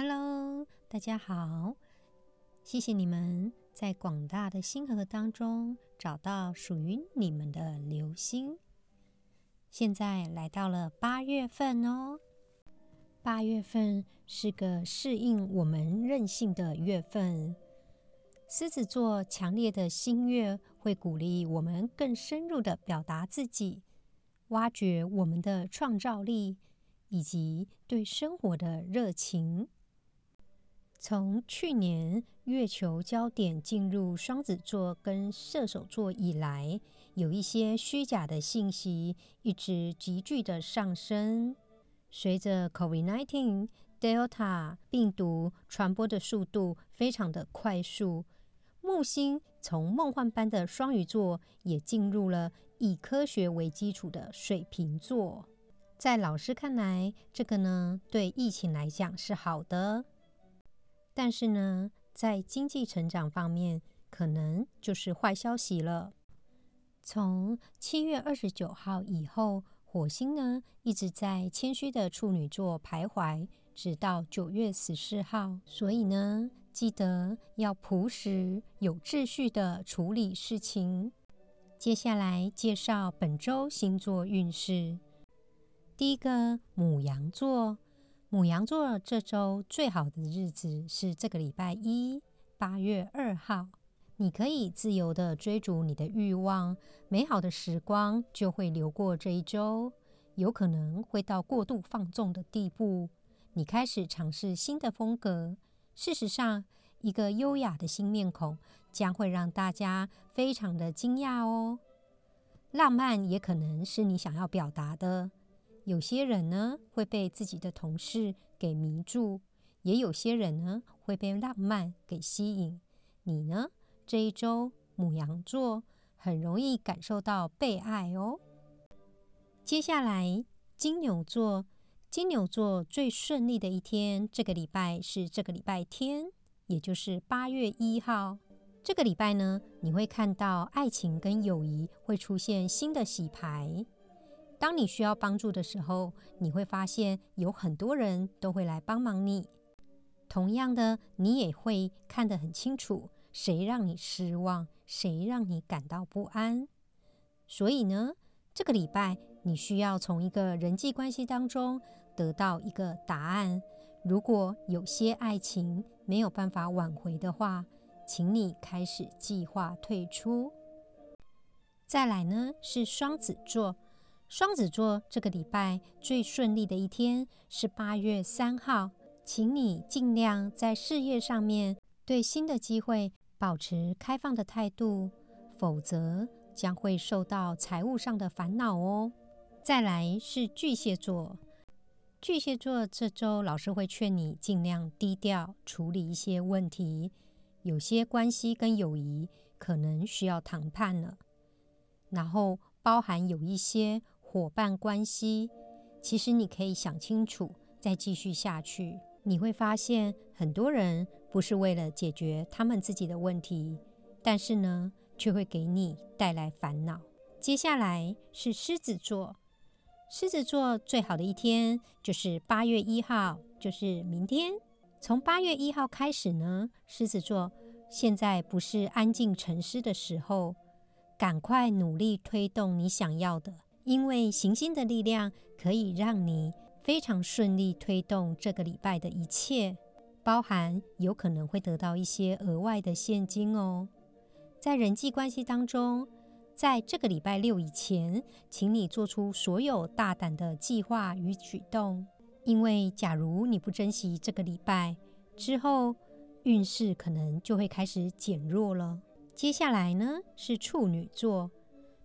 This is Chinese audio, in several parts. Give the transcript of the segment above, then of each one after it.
Hello，大家好！谢谢你们在广大的星河当中找到属于你们的流星。现在来到了八月份哦，八月份是个适应我们任性的月份。狮子座强烈的心月会鼓励我们更深入的表达自己，挖掘我们的创造力以及对生活的热情。从去年月球焦点进入双子座跟射手座以来，有一些虚假的信息一直急剧的上升。随着 COVID-19 Delta 病毒传播的速度非常的快速。木星从梦幻般的双鱼座，也进入了以科学为基础的水瓶座。在老师看来，这个呢对疫情来讲是好的，但是呢，在经济成长方面，可能就是坏消息了。从七月二十九号以后，火星呢一直在谦虚的处女座徘徊，直到九月十四号。所以呢。记得要朴实、有秩序的处理事情。接下来介绍本周星座运势。第一个，母羊座。母羊座这周最好的日子是这个礼拜一，八月二号。你可以自由的追逐你的欲望，美好的时光就会流过这一周。有可能会到过度放纵的地步。你开始尝试新的风格。事实上，一个优雅的新面孔将会让大家非常的惊讶哦。浪漫也可能是你想要表达的。有些人呢会被自己的同事给迷住，也有些人呢会被浪漫给吸引。你呢？这一周，母羊座很容易感受到被爱哦。接下来，金牛座。金牛座最顺利的一天，这个礼拜是这个礼拜天，也就是八月一号。这个礼拜呢，你会看到爱情跟友谊会出现新的洗牌。当你需要帮助的时候，你会发现有很多人都会来帮忙你。同样的，你也会看得很清楚，谁让你失望，谁让你感到不安。所以呢，这个礼拜你需要从一个人际关系当中。得到一个答案。如果有些爱情没有办法挽回的话，请你开始计划退出。再来呢是双子座，双子座这个礼拜最顺利的一天是八月三号，请你尽量在事业上面对新的机会保持开放的态度，否则将会受到财务上的烦恼哦。再来是巨蟹座。巨蟹座这周，老师会劝你尽量低调处理一些问题，有些关系跟友谊可能需要谈判了。然后包含有一些伙伴关系，其实你可以想清楚再继续下去。你会发现很多人不是为了解决他们自己的问题，但是呢，却会给你带来烦恼。接下来是狮子座。狮子座最好的一天就是八月一号，就是明天。从八月一号开始呢，狮子座现在不是安静沉思的时候，赶快努力推动你想要的，因为行星的力量可以让你非常顺利推动这个礼拜的一切，包含有可能会得到一些额外的现金哦，在人际关系当中。在这个礼拜六以前，请你做出所有大胆的计划与举动，因为假如你不珍惜这个礼拜之后，运势可能就会开始减弱了。接下来呢是处女座，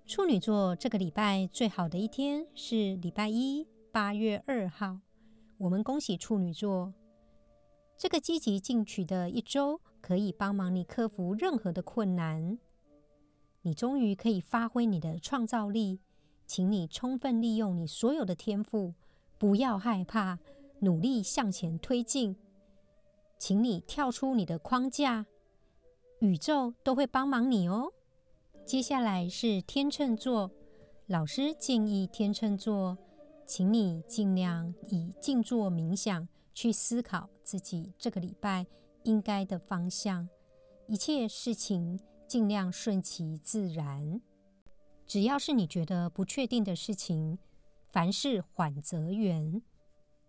处女座这个礼拜最好的一天是礼拜一，八月二号。我们恭喜处女座，这个积极进取的一周可以帮忙你克服任何的困难。你终于可以发挥你的创造力，请你充分利用你所有的天赋，不要害怕，努力向前推进。请你跳出你的框架，宇宙都会帮忙你哦。接下来是天秤座，老师建议天秤座，请你尽量以静坐冥想去思考自己这个礼拜应该的方向。一切事情尽量顺其自然。只要是你觉得不确定的事情，凡事缓则圆，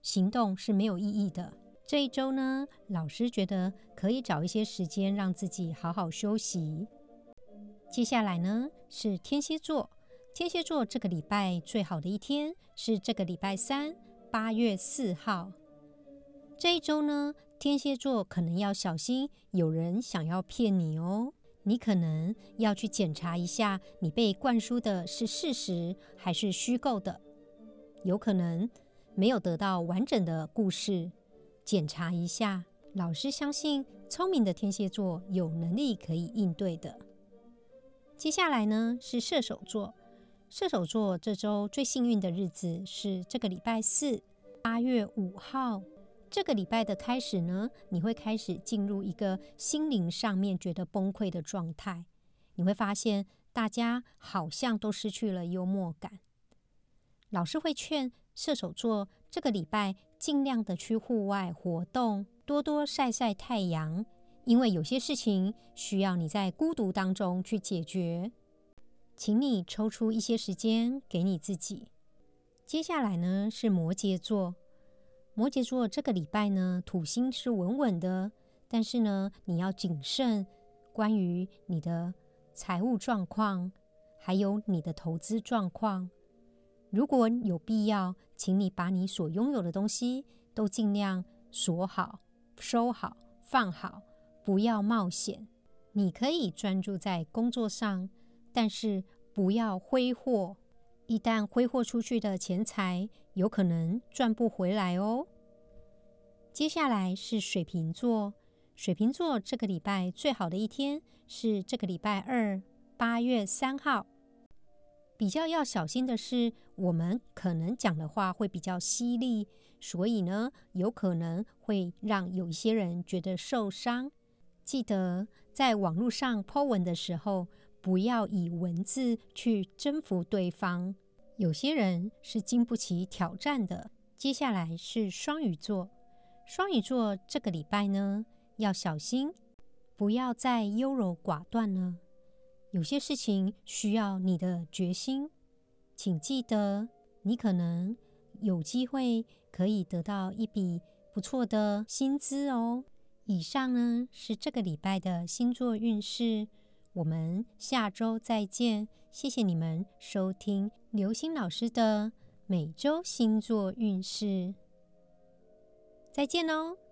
行动是没有意义的。这一周呢，老师觉得可以找一些时间让自己好好休息。接下来呢是天蝎座，天蝎座这个礼拜最好的一天是这个礼拜三，八月四号。这一周呢，天蝎座可能要小心，有人想要骗你哦。你可能要去检查一下，你被灌输的是事实还是虚构的？有可能没有得到完整的故事，检查一下。老师相信，聪明的天蝎座有能力可以应对的。接下来呢是射手座，射手座这周最幸运的日子是这个礼拜四，八月五号。这个礼拜的开始呢，你会开始进入一个心灵上面觉得崩溃的状态。你会发现大家好像都失去了幽默感。老师会劝射手座这个礼拜尽量的去户外活动，多多晒晒太阳，因为有些事情需要你在孤独当中去解决。请你抽出一些时间给你自己。接下来呢是摩羯座。摩羯座这个礼拜呢，土星是稳稳的，但是呢，你要谨慎，关于你的财务状况，还有你的投资状况。如果有必要，请你把你所拥有的东西都尽量锁好、收好、放好，不要冒险。你可以专注在工作上，但是不要挥霍。一旦挥霍出去的钱财，有可能赚不回来哦。接下来是水瓶座，水瓶座这个礼拜最好的一天是这个礼拜二，八月三号。比较要小心的是，我们可能讲的话会比较犀利，所以呢，有可能会让有一些人觉得受伤。记得在网络上 Po 文的时候，不要以文字去征服对方。有些人是经不起挑战的。接下来是双鱼座，双鱼座这个礼拜呢要小心，不要再优柔寡断了。有些事情需要你的决心，请记得，你可能有机会可以得到一笔不错的薪资哦。以上呢是这个礼拜的星座运势，我们下周再见。谢谢你们收听刘星老师的每周星座运势，再见喽。